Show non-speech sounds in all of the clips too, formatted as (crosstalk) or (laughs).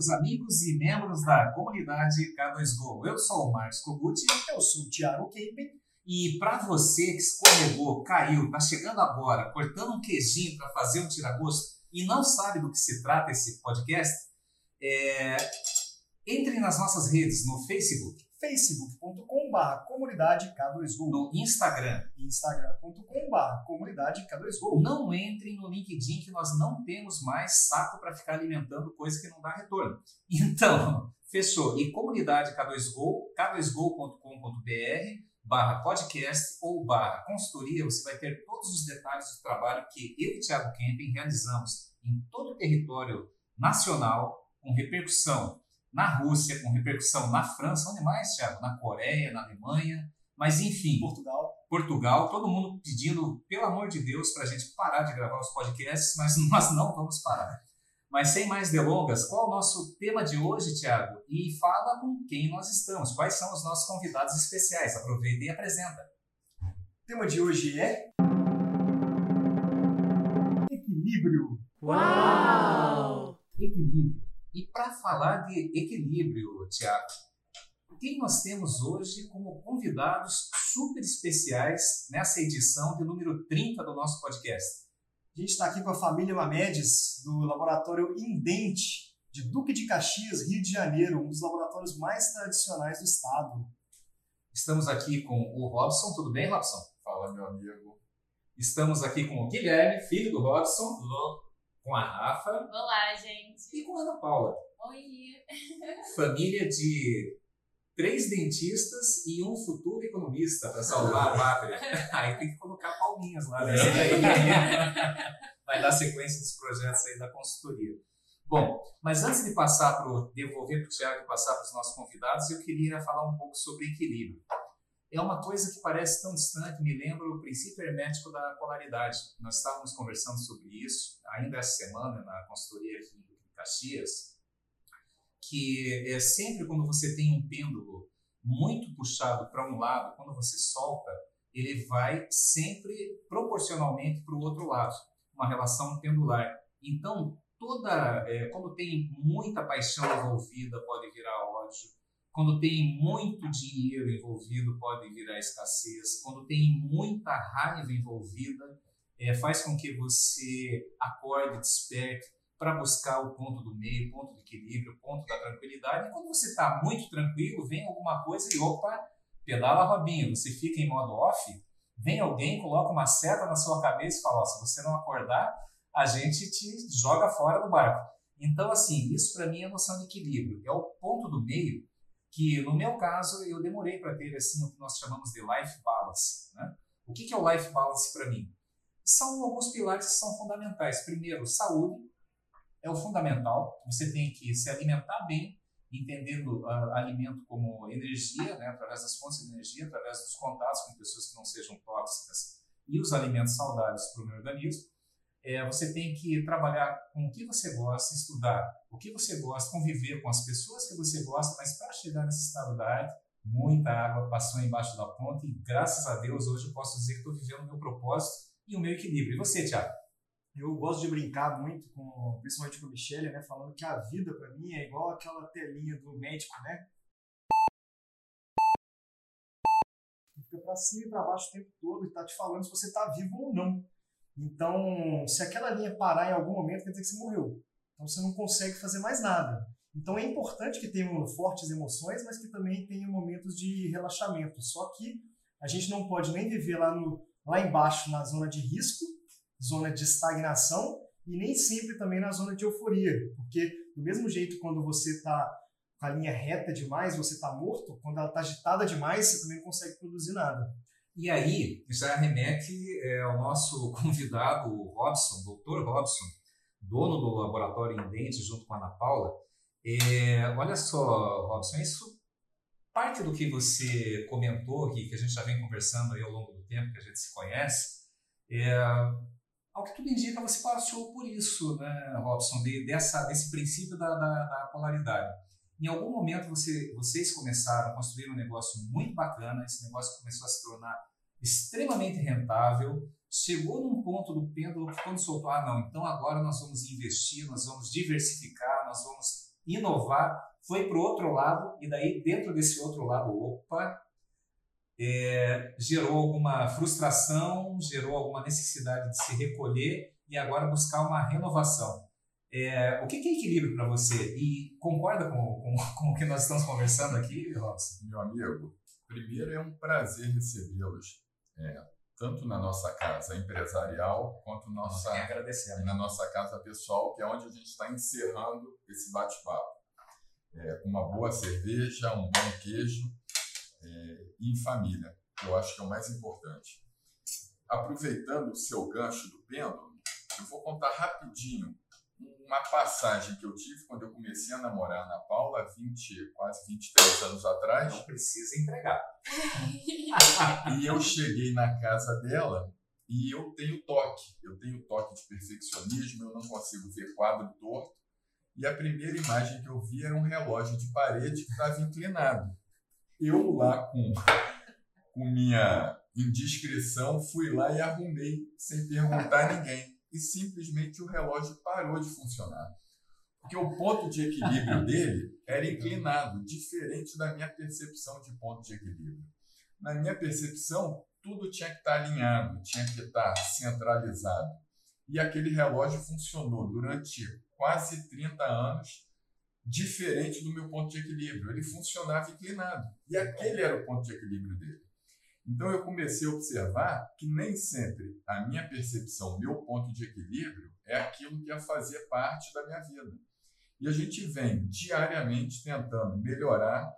meus amigos e membros da comunidade K2Go. Eu sou o Marcos Kogut. Eu sou o Thiago Kempen. E para você que escorregou, caiu, está chegando agora, cortando um queijinho para fazer um tiragosto e não sabe do que se trata esse podcast, é... entre nas nossas redes no Facebook, facebook.com.br comunidade K2Go. No Instagram. instagram.com.br comunidade K2Go. Não entrem no LinkedIn que nós não temos mais saco para ficar alimentando coisa que não dá retorno. (laughs) Então, fechou. E comunidade K2Go, k2go.com.br barra podcast ou barra consultoria, você vai ter todos os detalhes do trabalho que eu e Thiago Kempin realizamos em todo o território nacional, com repercussão na Rússia, com repercussão na França, onde mais, Thiago? Na Coreia, na Alemanha, mas enfim. Portugal. Portugal, todo mundo pedindo, pelo amor de Deus, para a gente parar de gravar os podcasts, mas (laughs) nós não vamos parar. Mas sem mais delongas, qual é o nosso tema de hoje, Tiago? E fala com quem nós estamos, quais são os nossos convidados especiais. Aproveita e apresenta. O tema de hoje é. Equilíbrio. Uau! Equilíbrio. E para falar de equilíbrio, Tiago, quem nós temos hoje como convidados super especiais nessa edição de número 30 do nosso podcast? A gente está aqui com a família Mamedes, do laboratório Indente, de Duque de Caxias, Rio de Janeiro, um dos laboratórios mais tradicionais do estado. Estamos aqui com o Robson. Tudo bem, Robson? Fala, meu amigo. Estamos aqui com o Guilherme, filho do Robson. Olá. Com a Rafa. Olá, gente. E com a Ana Paula. Oi. (laughs) Família de três dentistas e um futuro economista para salvar a pátria. (laughs) Aí tem que colocar palminhas lá. Né? (laughs) Vai dar sequência dos projetos aí da consultoria. Bom, mas antes de passar para devolver para o Tiago e passar para os nossos convidados, eu queria falar um pouco sobre equilíbrio. É uma coisa que parece tão distante, me lembra o princípio hermético da polaridade. Nós estávamos conversando sobre isso ainda essa semana na consultoria aqui em Caxias, que é sempre quando você tem um pêndulo muito puxado para um lado, quando você solta, ele vai sempre proporcionalmente para o outro lado, uma relação pendular. Então, toda é, quando tem muita paixão envolvida, pode virar ódio. Quando tem muito dinheiro envolvido, pode virar escassez. Quando tem muita raiva envolvida, é, faz com que você acorde, desperte para buscar o ponto do meio, ponto de equilíbrio, ponto da tranquilidade. E quando você está muito tranquilo, vem alguma coisa e opa, pedala Robinho, você fica em modo off, vem alguém, coloca uma seta na sua cabeça e fala: se você não acordar, a gente te joga fora do barco. Então, assim, isso para mim é a noção de equilíbrio. É o ponto do meio que, no meu caso, eu demorei para ter assim, o que nós chamamos de life balance. Né? O que, que é o life balance para mim? São alguns pilares que são fundamentais. Primeiro, saúde é o fundamental. Você tem que se alimentar bem, entendendo uh, alimento como energia, né, através das fontes de energia, através dos contatos com pessoas que não sejam tóxicas e os alimentos saudáveis para o meu organismo. É, você tem que trabalhar com o que você gosta, estudar o que você gosta, conviver com as pessoas que você gosta, mas para chegar nesse estado da arte, muita água passou embaixo da ponte e graças a Deus hoje eu posso dizer que estou vivendo o meu propósito e o meu equilíbrio. E você, Tiago? Eu gosto de brincar muito com, principalmente com a Michelle, né, falando que a vida para mim é igual aquela telinha do médico, né? Fica para cima e para baixo o tempo todo e tá te falando se você está vivo ou não. Então, se aquela linha parar em algum momento, quer dizer que você morreu. Então você não consegue fazer mais nada. Então é importante que tenham fortes emoções, mas que também tenham momentos de relaxamento. Só que a gente não pode nem viver lá, no, lá embaixo na zona de risco zona de estagnação e nem sempre também na zona de euforia, porque do mesmo jeito quando você está com a linha reta demais, você está morto, quando ela está agitada demais, você também não consegue produzir nada. E aí, já remete é, ao nosso (laughs) convidado, Robson, doutor Robson, dono do laboratório Indente, junto com a Ana Paula. É, olha só, Robson, isso parte do que você comentou aqui, que a gente já vem conversando aí ao longo do tempo que a gente se conhece, é, ao que tudo indica, você passou por isso, né, Robson, de, dessa, desse princípio da, da, da, polaridade. Em algum momento você, vocês começaram a construir um negócio muito bacana, esse negócio começou a se tornar extremamente rentável, chegou num ponto do pêndulo que quando soltou, ah não, então agora nós vamos investir, nós vamos diversificar, nós vamos inovar, foi para o outro lado, e daí dentro desse outro lado, opa, é, gerou alguma frustração, gerou alguma necessidade de se recolher e agora buscar uma renovação. É, o que é equilíbrio para você? E concorda com, com, (laughs) com, o que nós estamos conversando aqui, Robson? Meu amigo, primeiro é um prazer recebê-los, é, tanto na nossa casa empresarial quanto nossa, na nossa casa pessoal, que é onde a gente está encerrando esse bate-papo. É, uma boa cerveja, um bom queijo é, e em família, que eu acho que é o mais importante. Aproveitando o seu gancho do pêndulo, eu vou contar rapidinho uma passagem que eu tive quando eu comecei a namorar Ana Paula, 20, quase 23 anos atrás. Não precisa entregar. (laughs) e eu cheguei na casa dela e eu tenho toque. Eu tenho toque de perfeccionismo, eu não consigo ver quadro torto. E a primeira imagem que eu vi era um relógio de parede que estava inclinado. Eu lá com, com minha indiscrição fui lá e arrumei sem perguntar a ninguém e simplesmente o relógio parou de funcionar. Porque o ponto de equilíbrio (laughs) dele era inclinado, diferente da minha percepção de ponto de equilíbrio. Na minha percepção, tudo tinha que estar alinhado, tinha que estar centralizado. E aquele relógio funcionou durante quase 30 anos, diferente do meu ponto de equilíbrio. Ele funcionava inclinado. E aquele era o ponto de equilíbrio dele. Então eu comecei a observar que nem sempre a minha percepção, meu ponto de equilíbrio é aquilo que ia fazer parte da minha vida. E a gente vem diariamente tentando melhorar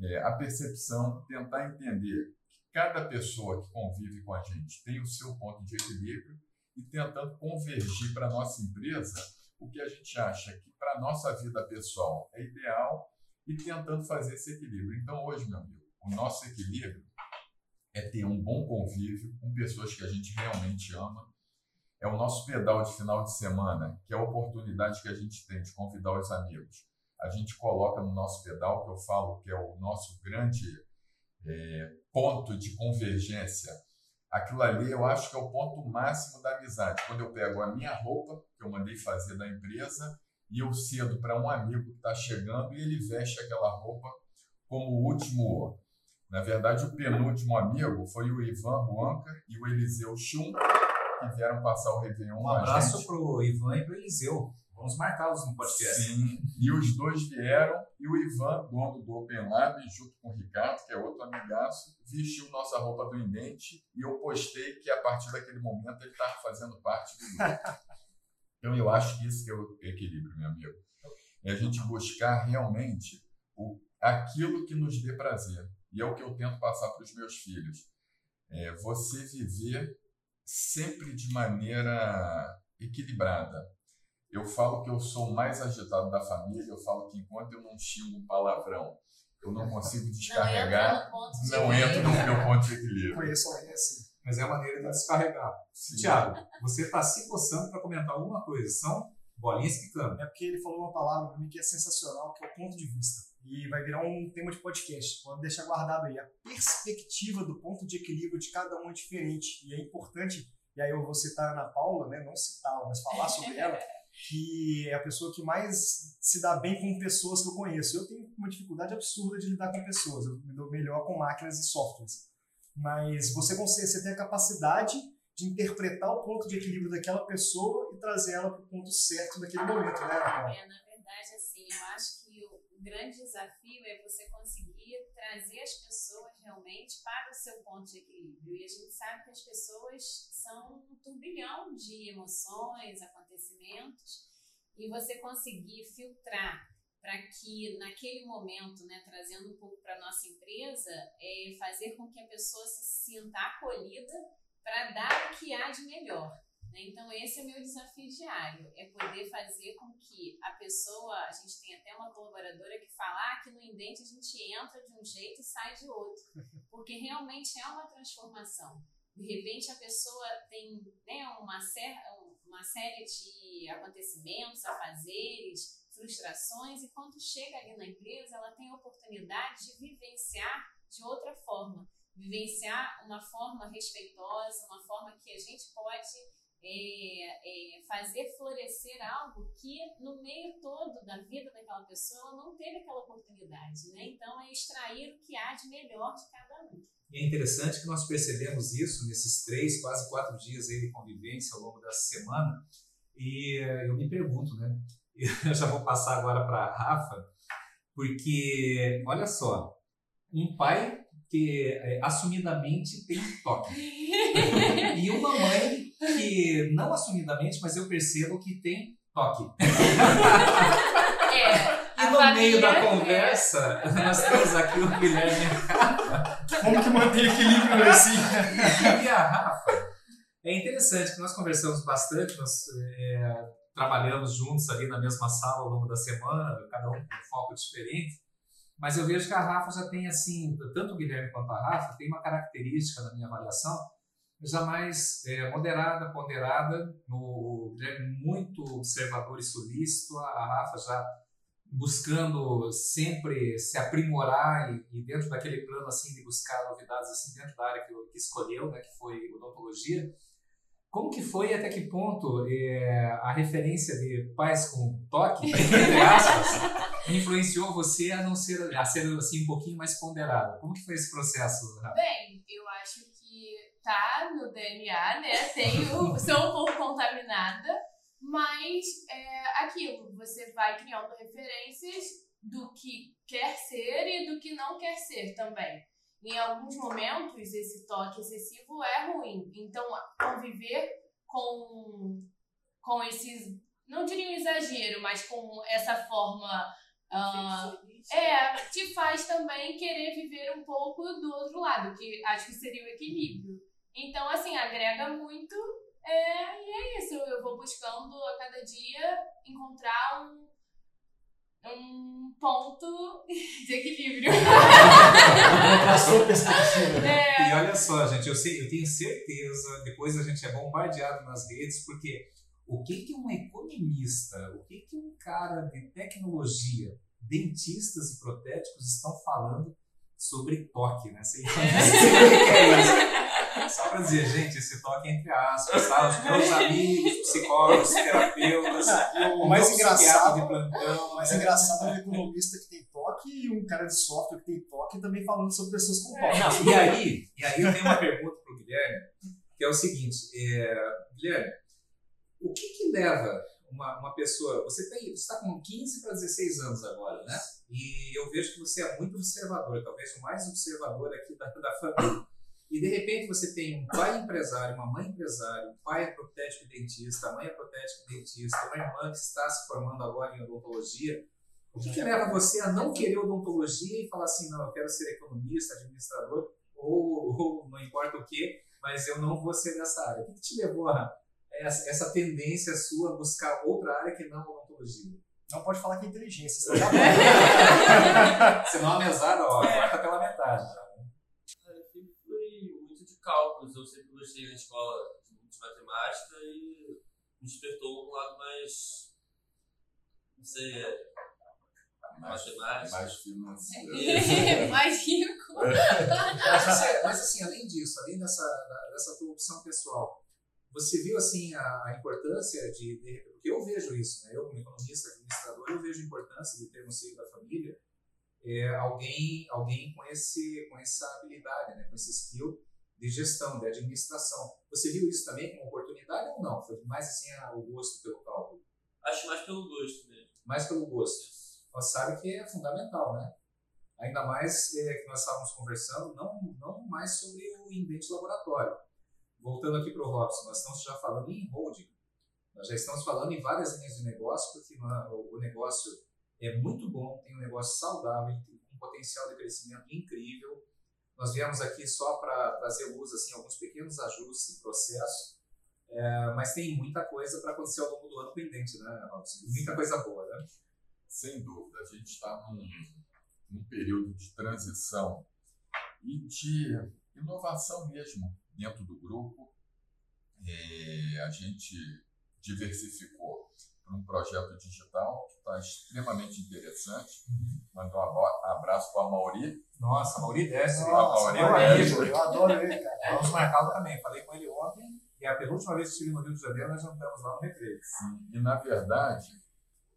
é, a percepção, tentar entender que cada pessoa que convive com a gente tem o seu ponto de equilíbrio e tentando convergir para a nossa empresa o que a gente acha que para a nossa vida pessoal é ideal e tentando fazer esse equilíbrio. Então, hoje, meu amigo, o nosso equilíbrio é ter um bom convívio com pessoas que a gente realmente ama. É o nosso pedal de final de semana, que é a oportunidade que a gente tem de convidar os amigos. A gente coloca no nosso pedal, que eu falo que é o nosso grande é, ponto de convergência. Aquilo ali eu acho que é o ponto máximo da amizade. Quando eu pego a minha roupa, que eu mandei fazer da empresa, e eu cedo para um amigo que está chegando e ele veste aquela roupa como o último na verdade, o penúltimo amigo foi o Ivan Huanca e o Eliseu Chum, que vieram passar o Réveillon. Um abraço para o Ivan e para o Eliseu. Vamos marcá-los no podcast. Sim, e os dois vieram, e o Ivan, dono do Open Lab, junto com o Ricardo, que é outro amigaço, vestiu nossa roupa do Indente e eu postei que a partir daquele momento ele estava fazendo parte do grupo. (laughs) então eu acho que isso que é o equilíbrio, meu amigo. É a gente buscar realmente o, aquilo que nos dê prazer e é o que eu tento passar para os meus filhos. É você viver sempre de maneira equilibrada. Eu falo que eu sou o mais agitado da família, eu falo que enquanto eu não xingo um palavrão, eu não consigo descarregar, não entro no, meu ponto de equilíbrio. Conheço alguém assim. Mas é a maneira de descarregar. Tiago, você está se coçando para comentar alguma coisa. São bolinhas quicando. É porque ele falou uma palavra para mim que é sensacional, que é o ponto de vista e vai virar um tema de podcast. Pode deixar guardado aí. A perspectiva do ponto de equilíbrio de cada um é diferente e é importante. E aí eu vou citar a Ana Paula, né? não citá-la, mas falar sobre ela, (laughs) que é a pessoa que mais se dá bem com pessoas que eu conheço. Eu tenho uma dificuldade absurda de lidar com pessoas. Eu me dou melhor com máquinas e softwares. Mas você consegue, você tem a capacidade de interpretar o ponto de equilíbrio daquela pessoa e trazer ela para o ponto certo naquele momento, né, Ana Paula? É, na verdade, assim, eu acho que o grande desafio é você conseguir trazer as pessoas realmente para o seu ponto de equilíbrio. E a gente sabe que as pessoas são um turbilhão de emoções, acontecimentos, e você conseguir filtrar para que naquele momento, né, trazendo um pouco para nossa empresa, é fazer com que a pessoa se sinta acolhida para dar o que há de melhor. Né? Então, esse é o meu desafio diário, é poder fazer com que a pessoa, a gente tem até uma colaboradora que fala ah, que no Indente a gente entra de um jeito e sai de outro, (laughs) porque realmente é uma transformação. De repente, a pessoa tem né, uma, ser, uma série de acontecimentos, afazeres, frustrações, e quando chega ali na empresa, ela tem a oportunidade de vivenciar de outra forma, vivenciar uma forma respeitosa, uma forma que a gente pode é, é, fazer florescer algo que no meio todo da vida daquela pessoa não teve aquela oportunidade, né? Então é extrair o que há de melhor de cada um. E é interessante que nós percebemos isso nesses três, quase quatro dias aí de convivência ao longo dessa semana. E eu me pergunto, né? (laughs) Eu já vou passar agora para a Rafa, porque olha só, um pai que é, assumidamente tem toque (laughs) e uma mãe que não assumidamente, mas eu percebo que tem toque. (laughs) É. E no meio da conversa, é. nós temos aqui o Guilherme Como que mantém equilíbrio assim? e a Rafa. É interessante que nós conversamos bastante, nós é, trabalhamos juntos ali na mesma sala ao longo da semana, cada um com um foco diferente. Mas eu vejo que a Rafa já tem, assim, tanto o Guilherme quanto a Rafa, tem uma característica na minha avaliação, já mais é, moderada, ponderada, no Guilherme muito observador e solícito, a Rafa já buscando sempre se aprimorar e, e, dentro daquele plano assim de buscar novidades assim dentro da área que, que escolheu, né, que foi odontologia. Como que foi até que ponto é, a referência de pais com toque, entre aspas, (laughs) influenciou você a não ser a ser assim um pouquinho mais ponderada? Como que foi esse processo? Rafa? Bem, eu acho tá no DNA, né? Tenho, sou (laughs) um pouco contaminada mas é aquilo, você vai criando referências do que quer ser e do que não quer ser também. Em alguns momentos, esse toque excessivo é ruim. Então, conviver com, com esses, não diria um exagero, mas com essa forma. Uh, é, te faz também querer viver um pouco do outro lado, que acho que seria o equilíbrio. Então, assim, agrega muito é, e é isso, eu vou buscando a cada dia encontrar um, um ponto (laughs) de equilíbrio. é. E olha só, gente, eu, sei, eu tenho certeza, depois a gente é bombardeado nas redes, porque o que, que um economista, o que, que um cara de tecnologia, dentistas e protéticos estão falando sobre toque, né? Você, (laughs) é. Só para dizer, gente, esse toque é entre aspas, tá? Os meus amigos, psicólogos, terapeutas, (laughs) o, mais engraçado de plantão. O mais engraçado é um economista que tem toque e um cara de software que tem toque também falando sobre pessoas com toque. Não, e, aí, e aí eu tenho uma pergunta para o Guilherme, que é o seguinte, é, Guilherme, o que que leva uma, uma pessoa, você está com 15 para 16 anos agora, né? E eu vejo que você é muito observador, talvez o mais observador aqui da, da família. E de repente você tem um pai empresário, uma mãe empresária, um pai é protético dentista, a mãe é protético dentista, uma irmã que está se formando agora em odontologia. O que, que leva você a não querer odontologia e falar assim, não, eu quero ser economista, administrador, ou, ou não importa o que, mas eu não vou ser nessa área? O que, que te levou a essa, essa tendência sua a buscar outra área que não odontologia? Não pode falar que é inteligência. Senão (laughs) a mesada, ó, corta pela metade. Tá? Cálculos. Eu sempre gostei na escola de matemática e me despertou um lado mais. Não sei, é. Mais, matemática. Mais financeiro. (laughs) mais rico. mas, assim, mas, assim, além disso, além dessa, dessa tua opção pessoal, você viu assim a, a importância de, de, porque eu vejo isso, né? Eu como economista, administrador, eu vejo a importância de ter no seio da família é, alguém, alguém com esse, com essa habilidade, né? Com esse skill de gestão, de administração. Você viu isso também como oportunidade ou não? Foi mais assim ah, o gosto pelo cálculo? Acho mais pelo gosto mesmo. Mais pelo gosto. Você sabe que é fundamental, né? Ainda mais é, que nós estávamos conversando, não, não mais sobre o indente laboratório. Voltando aqui para o Robson, nós estamos já falando em holding. Nós já estamos falando em várias linhas de negócio, porque o negócio é muito bom, tem um negócio saudável, tem um potencial de crescimento incrível nós viemos aqui só para trazer luz, assim, alguns pequenos ajustes em processo, é, mas tem muita coisa para acontecer ao longo do ano pendente, né, Robson? Muita coisa boa, né? Sem dúvida. A gente está num, num período de transição e de inovação mesmo dentro do grupo. É, a gente diversificou para um projeto digital que está extremamente interessante. Uhum. Mandar um abraço para a Mauri, nossa, Mauri desce. Nossa, Mauri é eu adoro ele, cara. Vamos marcar também. Falei com ele ontem. E a penúltima vez que estive no Rio de Janeiro, nós jantamos lá no Recreio. Sim, e na verdade,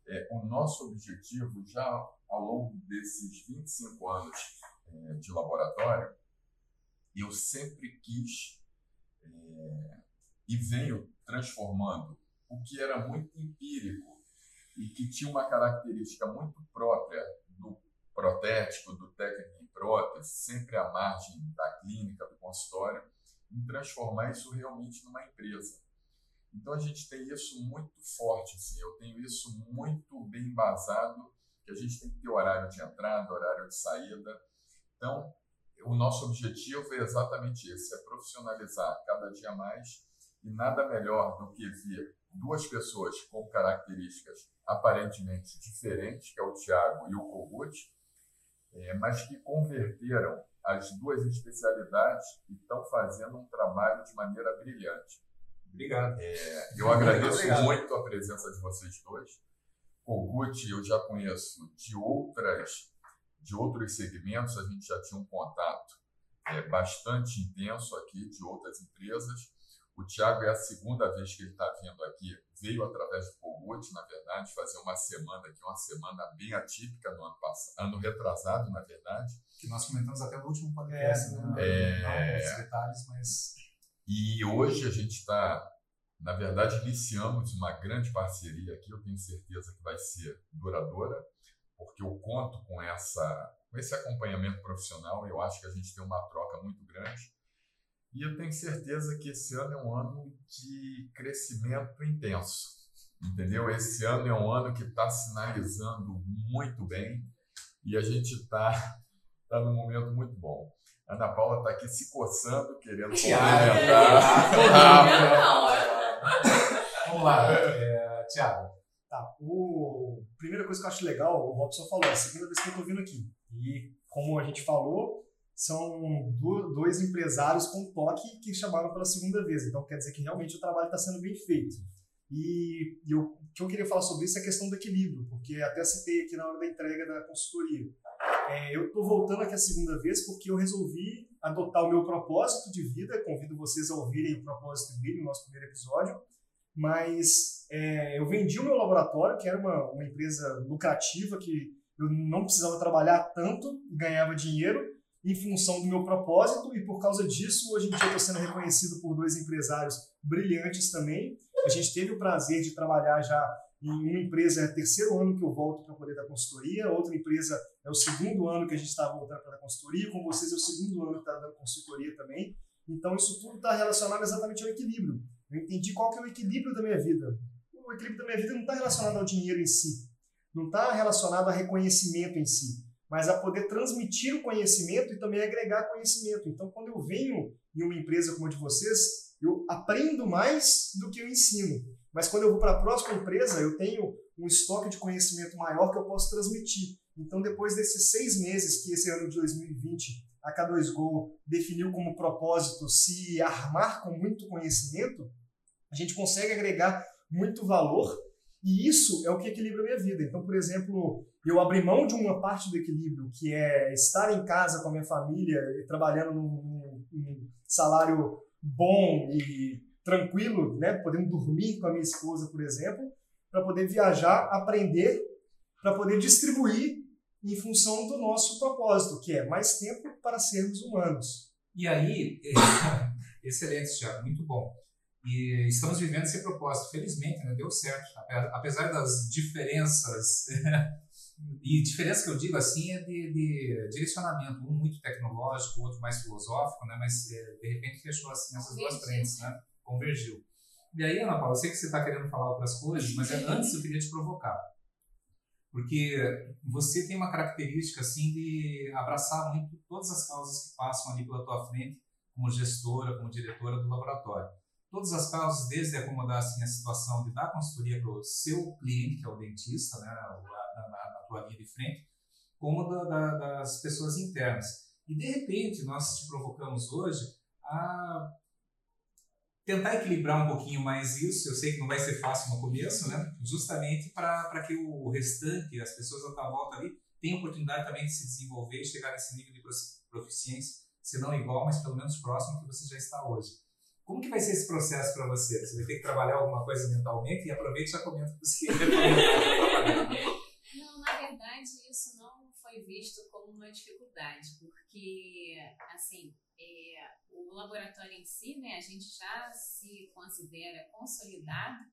é, o nosso objetivo já ao longo desses 25 anos é, de laboratório, eu sempre quis é, e venho transformando o que era muito empírico e que tinha uma característica muito própria do protético, do técnico em prótese, sempre à margem da clínica, do consultório, em transformar isso realmente numa empresa. Então a gente tem isso muito forte, assim, eu tenho isso muito bem embasado, que a gente tem que ter horário de entrada, horário de saída. Então, o nosso objetivo é exatamente esse, é profissionalizar cada dia mais e nada melhor do que ver duas pessoas com características aparentemente diferentes, que é o Tiago e o Kogut, é, mas que converteram as duas especialidades e estão fazendo um trabalho de maneira brilhante. Obrigado. É, eu agradeço Obrigado. muito a presença de vocês dois. Kogut eu já conheço de outras de outros segmentos, a gente já tinha um contato é, bastante intenso aqui de outras empresas. O Tiago é a segunda vez que ele está vindo aqui, veio através do Kogut, na verdade, fazer uma semana aqui, uma semana bem atípica no ano passado, ano retrasado, na verdade. Que nós comentamos até no último podcast, é, né? É... Não, detalhes, mas. E hoje a gente está, na verdade, iniciamos uma grande parceria aqui, eu tenho certeza que vai ser duradoura, porque eu conto com, essa, com esse acompanhamento profissional, eu acho que a gente tem uma troca muito grande. E eu tenho certeza que esse ano é um ano de crescimento intenso, entendeu? Esse ano é um ano que está sinalizando muito bem e a gente está tá num momento muito bom. Ana Paula está aqui se coçando, querendo (laughs) complementar. Vamos lá, é, Tiago. Tá, o... primeira coisa que eu acho legal, o Robson falou, é a segunda vez que eu estou vindo aqui. E como a gente falou, são dois empresários com toque que chamaram pela segunda vez. Então quer dizer que realmente o trabalho está sendo bem feito. E, e o que eu queria falar sobre isso é a questão do equilíbrio, porque até citei aqui na hora da entrega da consultoria. É, eu estou voltando aqui a segunda vez porque eu resolvi adotar o meu propósito de vida. Convido vocês a ouvirem o propósito dele no nosso primeiro episódio. Mas é, eu vendi o meu laboratório, que era uma, uma empresa lucrativa, que eu não precisava trabalhar tanto ganhava dinheiro em função do meu propósito e por causa disso, hoje em dia estou sendo reconhecido por dois empresários brilhantes também. A gente teve o prazer de trabalhar já em uma empresa, é o terceiro ano que eu volto para poder dar consultoria, outra empresa é o segundo ano que a gente está voltando para dar consultoria, com vocês é o segundo ano que está dando consultoria também. Então, isso tudo está relacionado exatamente ao equilíbrio. Eu entendi qual que é o equilíbrio da minha vida. O equilíbrio da minha vida não está relacionado ao dinheiro em si, não está relacionado a reconhecimento em si mas a poder transmitir o conhecimento e também agregar conhecimento. Então, quando eu venho em uma empresa como a de vocês, eu aprendo mais do que eu ensino. Mas quando eu vou para a próxima empresa, eu tenho um estoque de conhecimento maior que eu posso transmitir. Então, depois desses seis meses que esse ano de 2020 a K2Go definiu como propósito se armar com muito conhecimento, a gente consegue agregar muito valor e isso é o que equilibra a minha vida. Então, por exemplo, eu abri mão de uma parte do equilíbrio, que é estar em casa com a minha família, trabalhando num, num salário bom e tranquilo, né, podendo dormir com a minha esposa, por exemplo, para poder viajar, aprender, para poder distribuir em função do nosso propósito, que é mais tempo para sermos humanos. E aí, (laughs) excelente, Thiago, muito bom. E estamos vivendo esse propósito. Felizmente, né, deu certo. Apesar das diferenças, (laughs) e diferença que eu digo assim é de, de, direcionamento, um muito tecnológico, o outro mais filosófico, né, mas é, de repente fechou assim essas duas frentes, né, convergiu. E aí, Ana Paula, eu sei que você está querendo falar outras coisas, mas antes eu queria te provocar. Porque você tem uma característica assim de abraçar muito todas as causas que passam ali pela tua frente, como gestora, como diretora do laboratório todas as causas, desde acomodar assim, a situação de dar consultoria para o seu cliente, que é o dentista, né, na, tua linha de frente, como da, da, das pessoas internas. E, de repente, nós te provocamos hoje a tentar equilibrar um pouquinho mais isso. Eu sei que não vai ser fácil no começo, né? justamente para que o restante, as pessoas à tua volta ali, tenham oportunidade também de se desenvolver e chegar nesse nível de proficiência, se não igual, mas pelo menos próximo que você já está hoje. Como que vai ser esse processo para você? Você vai ter que trabalhar alguma coisa mentalmente e aproveite e já comenta com você. (laughs) não, na verdade, isso não foi visto como uma dificuldade, porque, assim, é, o laboratório em si, né, a gente já se considera consolidado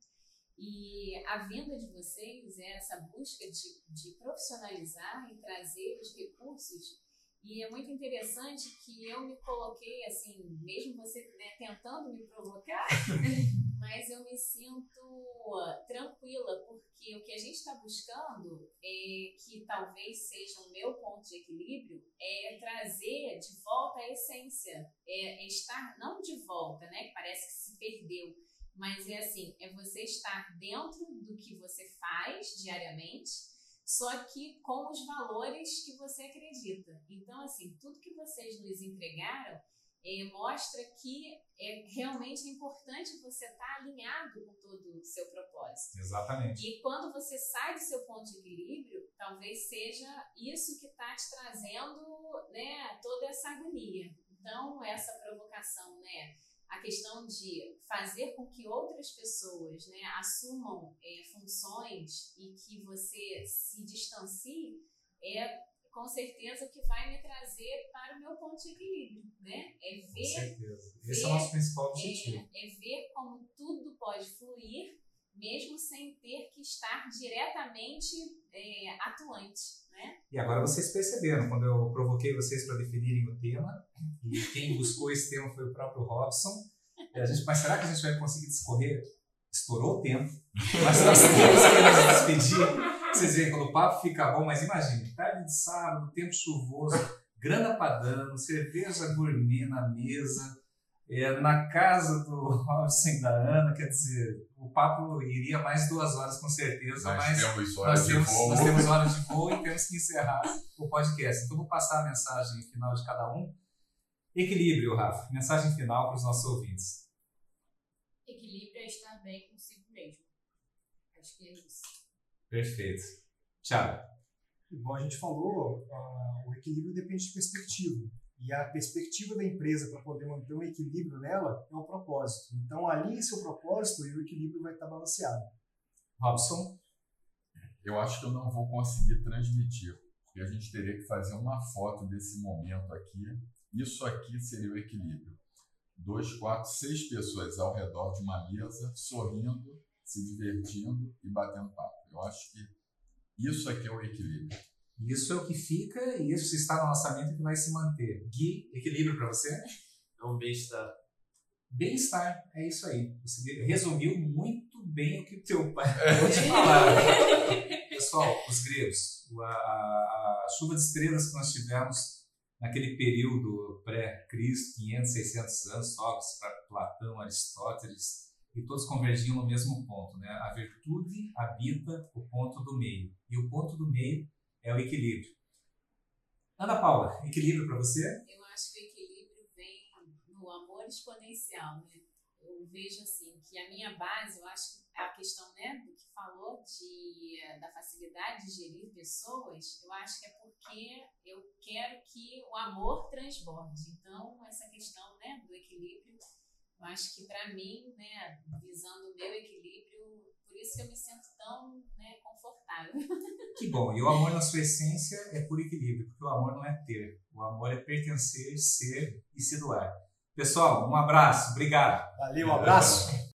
e a vinda de vocês é essa busca de, de profissionalizar e trazer os recursos. E é muito interessante que eu me coloquei, assim, mesmo você né, tentando me provocar, (laughs) mas eu me sinto tranquila, porque o que a gente está buscando, é que talvez seja o meu ponto de equilíbrio, é trazer de volta a essência, é, estar, não de volta, né, que parece que se perdeu, mas é assim, é você estar dentro do que você faz diariamente, só que com os valores que você acredita. Então, assim, tudo que vocês nos entregaram é, mostra que é realmente importante você estar tá alinhado com todo o seu propósito. Exatamente. E quando você sai do seu ponto de equilíbrio, talvez seja isso que está te trazendo né, toda essa agonia. Então, essa provocação, né? A questão de fazer com que outras pessoas né, assumam é, funções e que você se distancie é com certeza o que vai me trazer para o meu ponto de equilíbrio, né? É ver, com certeza. Esse ver, é o nosso principal objetivo. É, é ver como tudo pode fluir, mesmo sem ter que estar diretamente é, atuante. Né? E agora vocês perceberam, quando eu provoquei vocês para definirem o tema, e quem buscou esse tema foi o próprio Robson, a gente, mas será que a gente vai conseguir discorrer? Estourou o tempo, mas nós temos que nos despedir. Vocês veem, quando o papo fica bom, mas imagine, tarde de sábado, tempo chuvoso, grana padano, cerveja gourmet na mesa, é, na casa do (laughs) Robson e da Ana, quer dizer, o papo iria mais duas horas com certeza, nós mas temos nós, temos, nós temos horas de (laughs) voo e temos que encerrar o podcast. Então, vou passar a mensagem final de cada um. Equilíbrio, Rafa. Mensagem final para os nossos ouvintes. Equilíbrio é estar bem consigo mesmo. Acho que é isso. Perfeito. Tchau. Bom, a gente falou, uh, o equilíbrio depende de perspectiva. E a perspectiva da empresa para poder manter um equilíbrio nela é o propósito. Então, alinhe seu propósito e o equilíbrio vai estar balanceado. Robson? Eu acho que eu não vou conseguir transmitir, porque a gente teria que fazer uma foto desse momento aqui. Isso aqui seria o equilíbrio. Dois, quatro, seis pessoas ao redor de uma mesa, sorrindo, se divertindo e batendo papo. Eu acho que isso aqui é o equilíbrio. Isso é o que fica e isso está no lançamento que vai se manter. Gui, equilíbrio para você? É um bem-estar. Bem-estar, é isso aí. Você resumiu muito bem o que o teu pai acabou de falar. Pessoal, os gregos, a, a, a, chuva de estrelas que nós tivemos naquele período pré-Cristo, 500, 600 anos, Sócrates, Platão, Aristóteles, e todos convergiam no mesmo ponto. Né? A virtude habita o ponto do meio. E o ponto do meio é o equilíbrio. Ana Paula, equilíbrio para você? Eu acho que o equilíbrio vem no amor exponencial, né? Eu vejo assim que a minha base, eu acho que a questão, né, do que falou de da facilidade de gerir pessoas, eu acho que é porque eu quero que o amor transborde. Então, essa questão, né, do equilíbrio, eu acho que para mim, né, visando o meu equilíbrio, por isso que eu me sinto tão né, confortável. (laughs) Que bom. E o amor, na sua essência, é por equilíbrio, porque o amor não é ter. O amor é pertencer, ser e se doar. Pessoal, um abraço. Obrigado. Valeu, um abraço. (laughs)